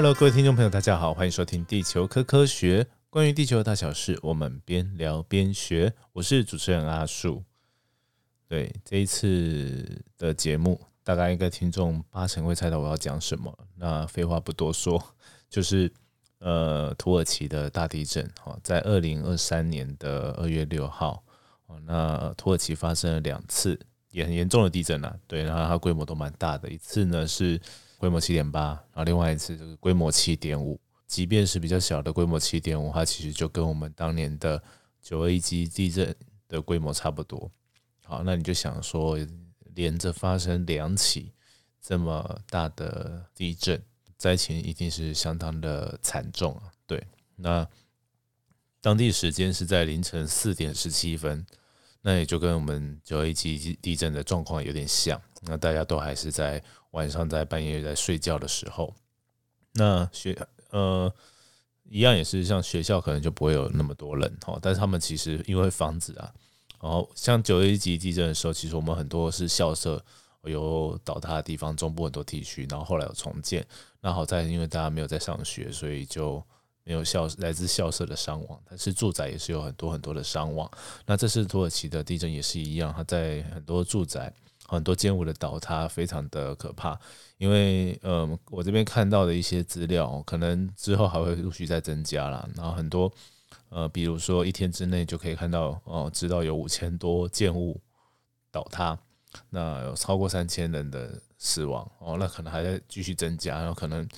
Hello，各位听众朋友，大家好，欢迎收听地球科科学，关于地球的大小事，我们边聊边学。我是主持人阿树。对这一次的节目，大概应该听众八成会猜到我要讲什么。那废话不多说，就是呃，土耳其的大地震。哦，在二零二三年的二月六号，哦，那土耳其发生了两次也很严重的地震啊。对，然后它规模都蛮大的，一次呢是。规模七点八，然后另外一次这个规模七点五，即便是比较小的规模七点五，它其实就跟我们当年的九二一级地震的规模差不多。好，那你就想说，连着发生两起这么大的地震，灾情一定是相当的惨重啊。对，那当地时间是在凌晨四点十七分，那也就跟我们九二一级地震的状况有点像。那大家都还是在晚上在半夜在睡觉的时候，那学呃一样也是像学校可能就不会有那么多人哈，但是他们其实因为房子啊，然后像九一级地震的时候，其实我们很多是校舍有倒塌的地方，中部很多地区，然后后来有重建。那好在因为大家没有在上学，所以就没有校来自校舍的伤亡，但是住宅也是有很多很多的伤亡。那这次土耳其的地震也是一样，它在很多住宅。很多建物的倒塌非常的可怕，因为呃，我这边看到的一些资料，可能之后还会陆续再增加了。然后很多呃，比如说一天之内就可以看到哦，知道有五千多建物倒塌，那有超过三千人的死亡哦，那可能还在继续增加。然后可能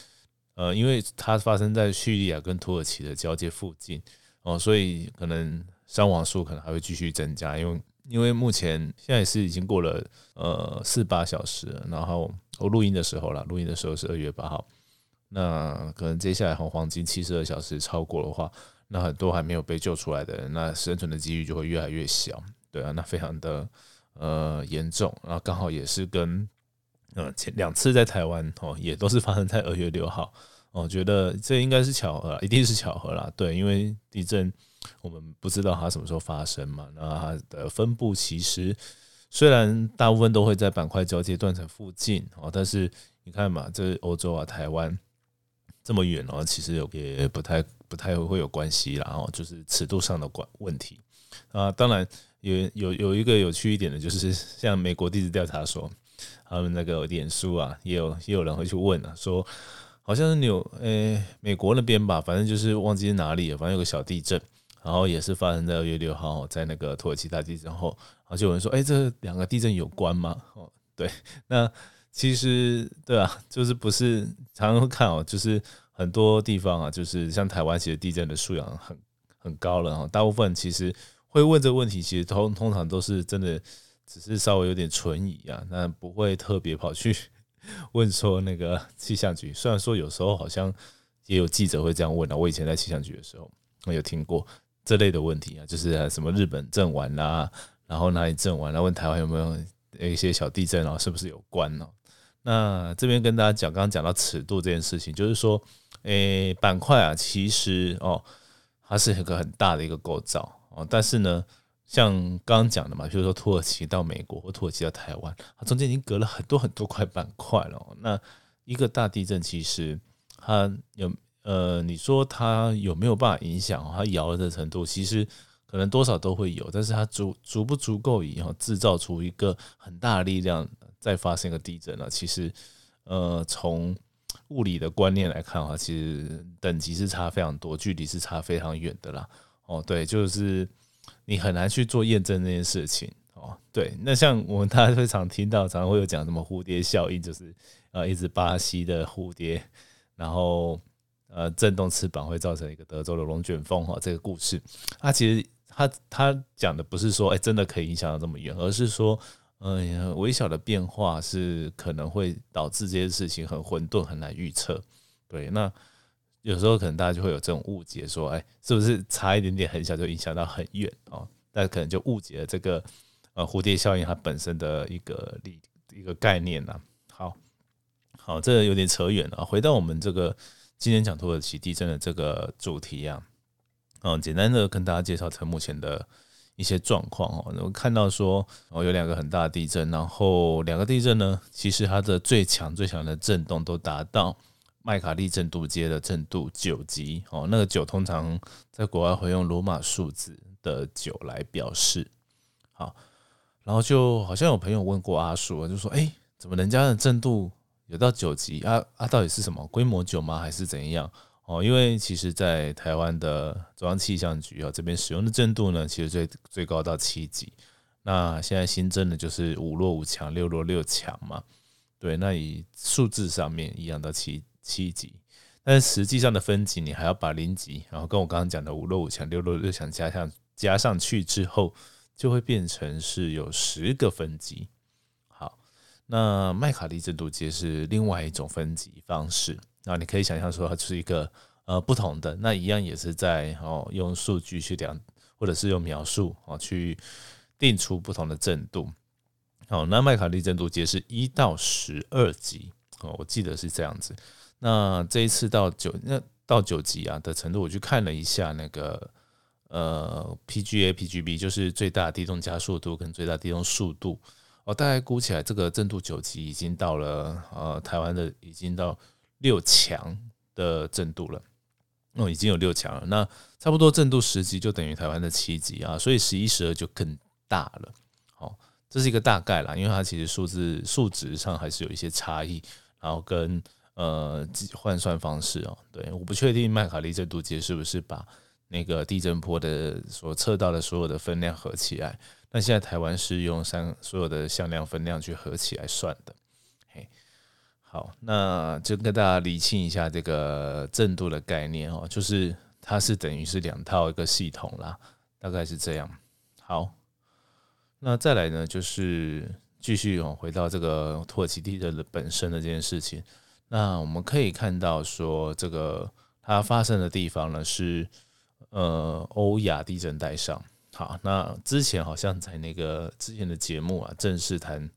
呃，因为它发生在叙利亚跟土耳其的交界附近哦，所以可能伤亡数可能还会继续增加，因为。因为目前现在是已经过了呃四八小时，然后我录音的时候了，录音的时候是二月八号，那可能接下来黄黄金七十二小时超过的话，那很多还没有被救出来的人，那生存的几率就会越来越小，对啊，那非常的呃严重，然后刚好也是跟呃前两次在台湾哦，也都是发生在二月六号，我觉得这应该是巧合，一定是巧合啦，对，因为地震。我们不知道它什么时候发生嘛？那它的分布其实虽然大部分都会在板块交界断层附近哦，但是你看嘛，这欧洲啊、台湾这么远哦，其实有也不太不太会有关系啦。哦，就是尺度上的关问题啊。当然有有有一个有趣一点的，就是像美国地质调查所，他们那个脸书啊，也有也有人会去问啊，说好像是纽诶美国那边吧，反正就是忘记是哪里了，反正有个小地震。然后也是发生在二月六号，在那个土耳其大地震后，然后就有人说：“哎，这两个地震有关吗？”哦，对，那其实对啊，就是不是常常看哦，就是很多地方啊，就是像台湾，其实地震的素养很很高了哈。大部分其实会问这个问题，其实通通常都是真的，只是稍微有点存疑啊，那不会特别跑去 问说那个气象局。虽然说有时候好像也有记者会这样问啊，我以前在气象局的时候，我有听过。这类的问题啊，就是什么日本震完啦，然后哪里震完，然后问台湾有没有一些小地震，然后是不是有关呢？那这边跟大家讲，刚刚讲到尺度这件事情，就是说，诶，板块啊，其实哦，它是一个很大的一个构造哦，但是呢，像刚刚讲的嘛，比如说土耳其到美国或土耳其到台湾，它中间已经隔了很多很多块板块了。那一个大地震其实它有。呃，你说它有没有办法影响它摇的程度？其实可能多少都会有，但是它足足不足够以后制造出一个很大的力量再发生一个地震呢？其实，呃，从物理的观念来看的话，其实等级是差非常多，距离是差非常远的啦。哦，对，就是你很难去做验证这件事情。哦，对，那像我们大家非常听到，常常会有讲什么蝴蝶效应，就是呃，一只巴西的蝴蝶，然后。呃，震动翅膀会造成一个德州的龙卷风哈，这个故事，它其实它它讲的不是说，哎，真的可以影响到这么远，而是说，嗯，微小的变化是可能会导致这些事情很混沌，很难预测。对，那有时候可能大家就会有这种误解，说，哎，是不是差一点点很小就影响到很远哦？那可能就误解了这个呃蝴蝶效应它本身的一个理一个概念呢。好，好，这个有点扯远了，回到我们这个。今天讲土耳其地震的这个主题啊，嗯，简单的跟大家介绍它目前的一些状况哦。我看到说哦，有两个很大的地震，然后两个地震呢，其实它的最强最强的震动都达到麦卡利震度阶的震度九级哦，那个九通常在国外会用罗马数字的九来表示。好，然后就好像有朋友问过阿叔，就说：“哎，怎么人家的震度有到九级啊？啊，到底是什么规模九吗？还是怎样？”哦，因为其实，在台湾的中央气象局啊这边使用的震度呢，其实最最高到七级。那现在新增的就是五弱五强、六弱六强嘛。对，那以数字上面一样到七七级，但是实际上的分级，你还要把零级，然后跟我刚刚讲的五弱五强、六弱六强加上加上去之后，就会变成是有十个分级。那麦卡利震度阶是另外一种分级方式，那你可以想象说它是一个呃不同的，那一样也是在哦用数据去量，或者是用描述哦去定出不同的震度。好，那麦卡利震度阶是一到十二级哦，我记得是这样子。那这一次到九，那到九级啊的程度，我去看了一下那个呃 PGA、PGB，就是最大地动加速度跟最大地动速度哦，大概估起来这个震度九级已经到了呃台湾的已经到六强的震度了，哦，已经有六强了。那差不多震度十级就等于台湾的七级啊，所以十一、十二就更大了。好。这是一个大概啦，因为它其实数字数值上还是有一些差异，然后跟呃换算方式哦，对，我不确定麦卡利震度阶是不是把那个地震波的所测到的所有的分量合起来，那现在台湾是用三所有的向量分量去合起来算的。嘿，好，那就跟大家理清一下这个震度的概念哦，就是它是等于是两套一个系统啦，大概是这样。好。那再来呢，就是继续哦，回到这个土耳其地震的本身的这件事情。那我们可以看到说，这个它发生的地方呢是呃欧亚地震带上。好，那之前好像在那个之前的节目啊，正式谈，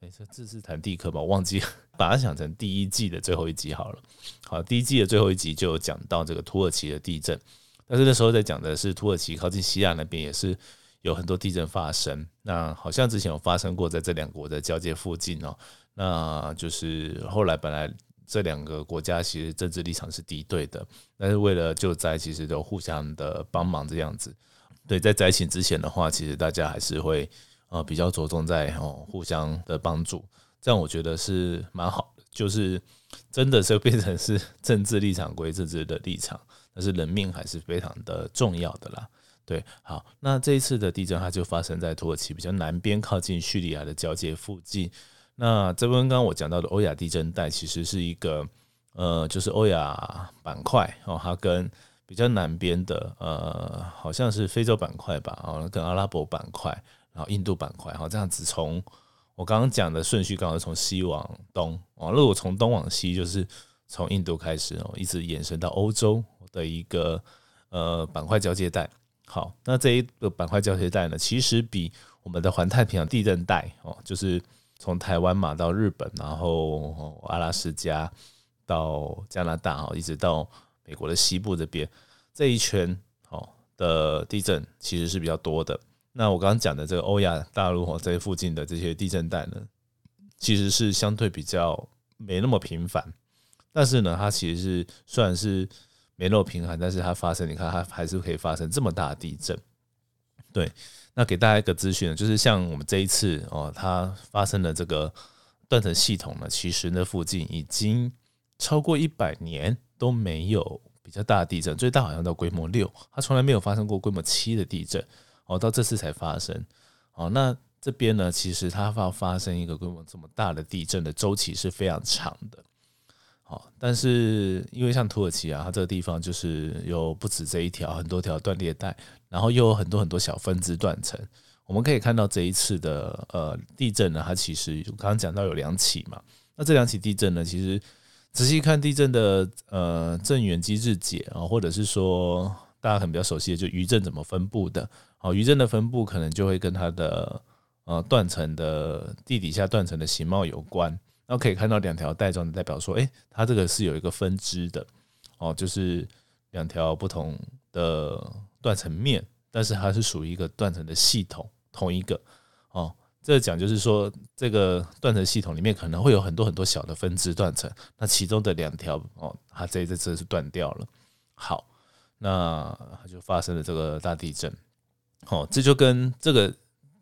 哎，这正式谈地壳吧，我忘记把它想成第一季的最后一集好了。好，第一季的最后一集就讲到这个土耳其的地震，但是那时候在讲的是土耳其靠近西亚那边也是。有很多地震发生，那好像之前有发生过在这两国的交界附近哦，那就是后来本来这两个国家其实政治立场是敌对的，但是为了救灾，其实都互相的帮忙这样子。对，在灾情之前的话，其实大家还是会呃比较着重在哦互相的帮助，这样我觉得是蛮好的，就是真的是变成是 政治立场归政治的立场，但是人命还是非常的重要的啦。对，好，那这一次的地震它就发生在土耳其比较南边，靠近叙利亚的交界附近。那这边刚刚我讲到的欧亚地震带，其实是一个呃，就是欧亚板块哦，它跟比较南边的呃，好像是非洲板块吧，哦，跟阿拉伯板块，然后印度板块，好，这样子从我刚刚讲的顺序，刚好从西往东哦，如果从东往西，就是从印度开始哦，一直延伸到欧洲的一个呃板块交界带。好，那这一个板块交界带呢，其实比我们的环太平洋地震带哦，就是从台湾嘛到日本，然后阿拉斯加到加拿大哦，一直到美国的西部这边这一圈哦的地震其实是比较多的。那我刚刚讲的这个欧亚大陆哦这附近的这些地震带呢，其实是相对比较没那么频繁，但是呢，它其实是虽然是。没那么频繁，但是它发生，你看它还是可以发生这么大的地震。对，那给大家一个资讯，就是像我们这一次哦，它发生的这个断层系统呢，其实那附近已经超过一百年都没有比较大的地震，最大好像到规模六，它从来没有发生过规模七的地震哦，到这次才发生哦。那这边呢，其实它要发生一个规模这么大的地震的周期是非常长的。好，但是因为像土耳其啊，它这个地方就是有不止这一条，很多条断裂带，然后又有很多很多小分支断层。我们可以看到这一次的呃地震呢，它其实刚刚讲到有两起嘛。那这两起地震呢，其实仔细看地震的呃震源机制解啊，或者是说大家可能比较熟悉的，就余震怎么分布的。好，余震的分布可能就会跟它的呃断层的地底下断层的形貌有关。然后可以看到两条带状的，代表说，哎，它这个是有一个分支的，哦，就是两条不同的断层面，但是它是属于一个断层的系统，同一个，哦，这讲就是说，这个断层系统里面可能会有很多很多小的分支断层，那其中的两条哦，它这这次是断掉了。好，那它就发生了这个大地震。哦，这就跟这个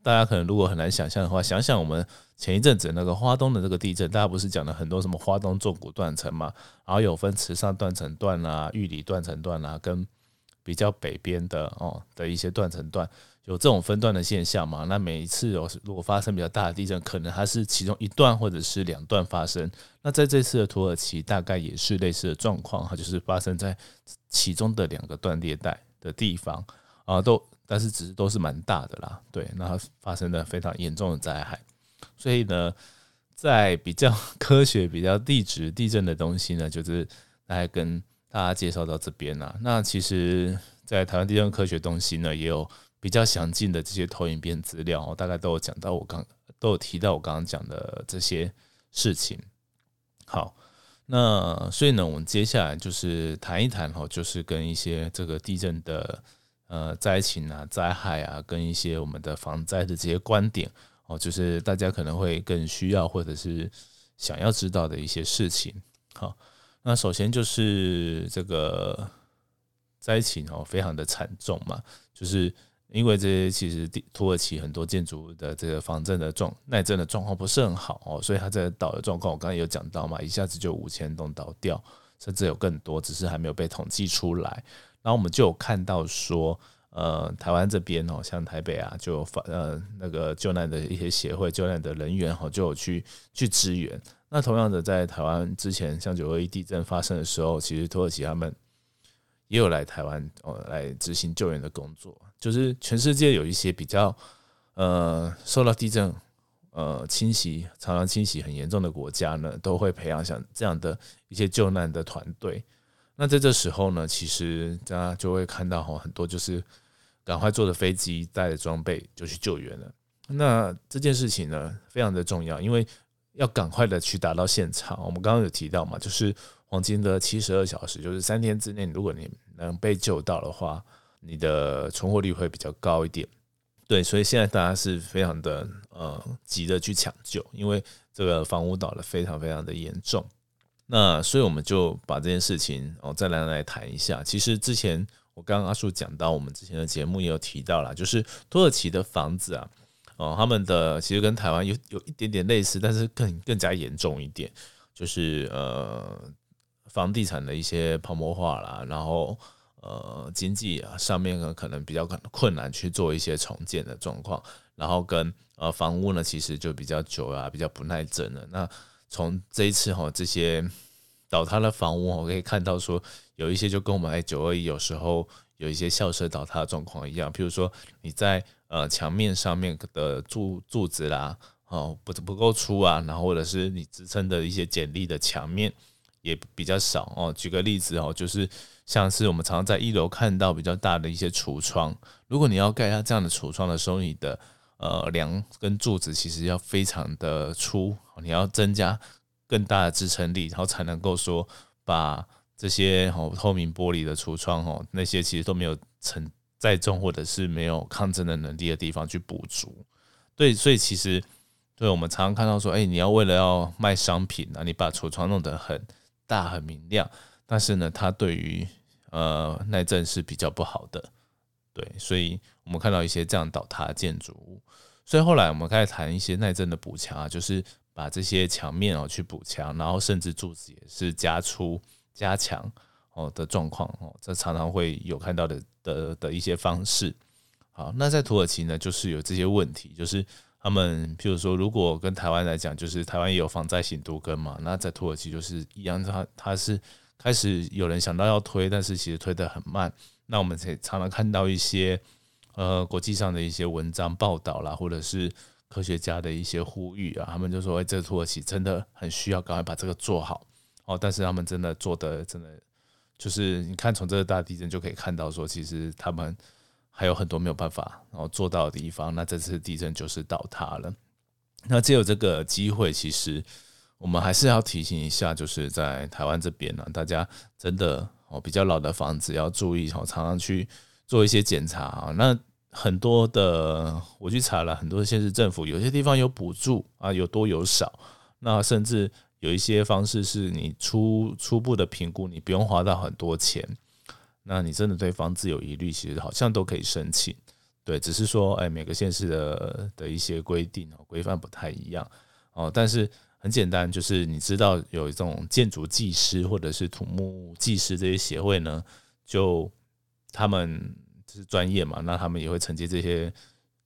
大家可能如果很难想象的话，想想我们前一阵子那个花东的这个地震，大家不是讲了很多什么花东纵谷断层嘛，然后有分池上断层段啊、玉里断层段啊，跟比较北边的哦的一些断层段。有这种分段的现象嘛？那每一次有如果发生比较大的地震，可能它是其中一段或者是两段发生。那在这次的土耳其，大概也是类似的状况，它就是发生在其中的两个断裂带的地方啊，都但是只是都是蛮大的啦。对，那发生的非常严重的灾害。所以呢，在比较 科学、比较地质地震的东西呢，就是来跟大家介绍到这边啦。那其实，在台湾地震科学东西呢，也有。比较详尽的这些投影片资料，大概都有讲到我刚都有提到我刚刚讲的这些事情。好，那所以呢，我们接下来就是谈一谈哈，就是跟一些这个地震的呃灾情啊、灾害啊，跟一些我们的防灾的这些观点哦，就是大家可能会更需要或者是想要知道的一些事情。好，那首先就是这个灾情哦，非常的惨重嘛，就是。因为这些其实土耳其很多建筑的这个防震的状耐震的状况不是很好哦，所以它在倒的状况，我刚刚有讲到嘛，一下子就五千栋倒掉，甚至有更多，只是还没有被统计出来。然后我们就有看到说，呃，台湾这边哦，像台北啊，就发呃那个救难的一些协会救难的人员哈，就有去去支援。那同样的，在台湾之前像九二一地震发生的时候，其实土耳其他们也有来台湾哦来执行救援的工作。就是全世界有一些比较呃受到地震呃侵袭常常侵袭很严重的国家呢，都会培养像这样的一些救难的团队。那在这时候呢，其实大家就会看到哈很多就是赶快坐着飞机带着装备就去救援了。那这件事情呢非常的重要，因为要赶快的去达到现场。我们刚刚有提到嘛，就是黄金的七十二小时，就是三天之内，如果你能被救到的话。你的存活率会比较高一点，对，所以现在大家是非常的呃急的去抢救，因为这个房屋倒的非常非常的严重。那所以我们就把这件事情哦再来来谈一下。其实之前我刚刚阿树讲到，我们之前的节目也有提到了，就是土耳其的房子啊，哦，他们的其实跟台湾有有一点点类似，但是更更加严重一点，就是呃房地产的一些泡沫化啦，然后。呃，经济啊上面呢可能比较困困难去做一些重建的状况，然后跟呃房屋呢其实就比较久啊，比较不耐震了。那从这一次哈这些倒塌的房屋，我可以看到说有一些就跟我们哎九二一有时候有一些校舍倒塌的状况一样，譬如说你在呃墙面上面的柱柱子啦，哦不不够粗啊，然后或者是你支撑的一些简历的墙面也比较少哦。举个例子哦，就是。像是我们常常在一楼看到比较大的一些橱窗，如果你要盖下这样的橱窗的时候，你的呃梁跟柱子其实要非常的粗，你要增加更大的支撑力，然后才能够说把这些哦透明玻璃的橱窗哦那些其实都没有承载重或者是没有抗震的能力的地方去补足。对，所以其实对我们常常看到说，哎，你要为了要卖商品啊，你把橱窗弄得很大很明亮。但是呢，它对于呃耐震是比较不好的，对，所以我们看到一些这样倒塌的建筑物，所以后来我们开始谈一些耐震的补强啊，就是把这些墙面哦去补强，然后甚至柱子也是加粗加强哦的状况哦，这常常会有看到的的的一些方式。好，那在土耳其呢，就是有这些问题，就是他们譬如说，如果跟台湾来讲，就是台湾也有防灾型都根嘛，那在土耳其就是一样，它它是。开始有人想到要推，但是其实推得很慢。那我们才常常看到一些呃国际上的一些文章报道啦，或者是科学家的一些呼吁啊，他们就说：“哎，这个土耳其真的很需要赶快把这个做好哦。”但是他们真的做的真的就是你看从这个大地震就可以看到，说其实他们还有很多没有办法然后做到的地方。那这次地震就是倒塌了。那只有这个机会，其实。我们还是要提醒一下，就是在台湾这边呢，大家真的哦比较老的房子要注意哦，常常去做一些检查啊。那很多的我去查了，很多县市政府有些地方有补助啊，有多有少。那甚至有一些方式是你初初步的评估，你不用花到很多钱。那你真的对房子有疑虑，其实好像都可以申请。对，只是说，哎，每个县市的的一些规定哦，规范不太一样哦。但是很简单，就是你知道有一种建筑技师或者是土木技师这些协会呢，就他们是专业嘛，那他们也会承接这些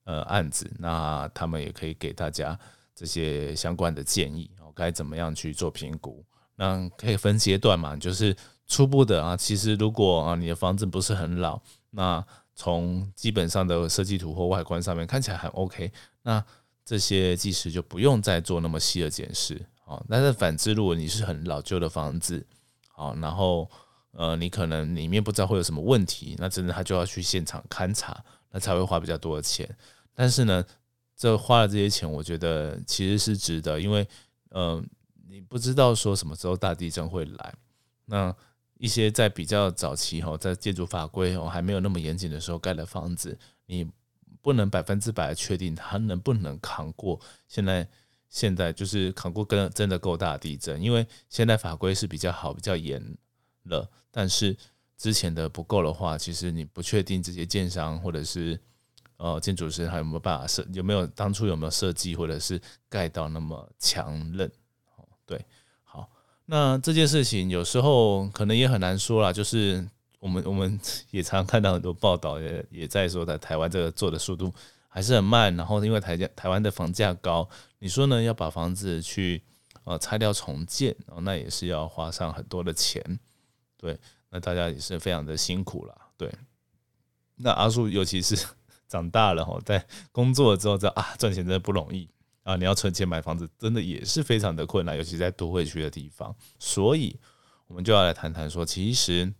呃案子，那他们也可以给大家这些相关的建议哦，该怎么样去做评估？那可以分阶段嘛，就是初步的啊，其实如果啊你的房子不是很老，那从基本上的设计图或外观上面看起来很 OK，那这些技师就不用再做那么细的检视啊。但是反之，如果你是很老旧的房子，好，然后呃你可能里面不知道会有什么问题，那真的他就要去现场勘察，那才会花比较多的钱。但是呢，这花了这些钱，我觉得其实是值得，因为呃。你不知道说什么时候大地震会来，那一些在比较早期哈，在建筑法规哦还没有那么严谨的时候盖的房子，你不能百分之百确定它能不能扛过现在现在就是扛过跟真的够大地震，因为现在法规是比较好比较严了，但是之前的不够的话，其实你不确定这些建商或者是呃建筑师还有没有办法设有没有当初有没有设计或者是盖到那么强韧。对，好，那这件事情有时候可能也很难说啦，就是我们我们 也常看到很多报道，也也在说，在台湾这个做的速度还是很慢，然后因为台价台湾的房价高，你说呢？要把房子去呃拆掉重建，那也是要花上很多的钱，对，那大家也是非常的辛苦了，对。那阿树尤其是 长大了哈，在工作之后知道啊，赚钱真的不容易。啊，你要存钱买房子，真的也是非常的困难，尤其在都会区的地方。所以，我们就要来谈谈说，其实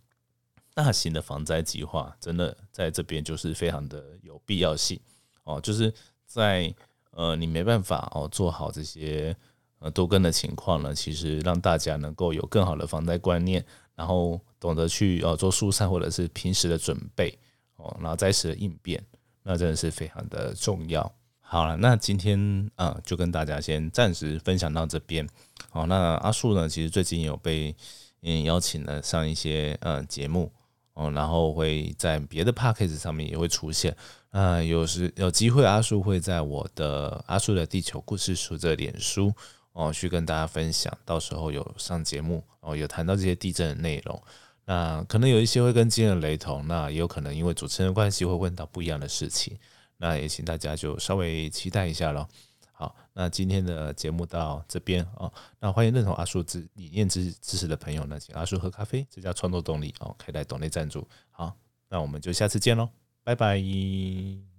大型的防灾计划真的在这边就是非常的有必要性哦。就是在呃，你没办法哦做好这些呃多根的情况呢，其实让大家能够有更好的防灾观念，然后懂得去呃做疏散或者是平时的准备哦，然后灾时的应变，那真的是非常的重要。好了，那今天啊，就跟大家先暂时分享到这边。好，那阿树呢，其实最近有被嗯邀请了上一些呃节目哦，然后会在别的 p a c k a g e 上面也会出现。啊，有时有机会，阿树会在我的阿树的地球故事书这脸书哦，去跟大家分享。到时候有上节目哦，有谈到这些地震的内容。那可能有一些会跟今天的雷同，那也有可能因为主持人关系会问到不一样的事情。那也请大家就稍微期待一下喽。好，那今天的节目到这边哦。那欢迎认同阿叔理念支支持的朋友呢，请阿叔喝咖啡，这叫创作动力哦，可以来懂内赞助。好，那我们就下次见喽，拜拜。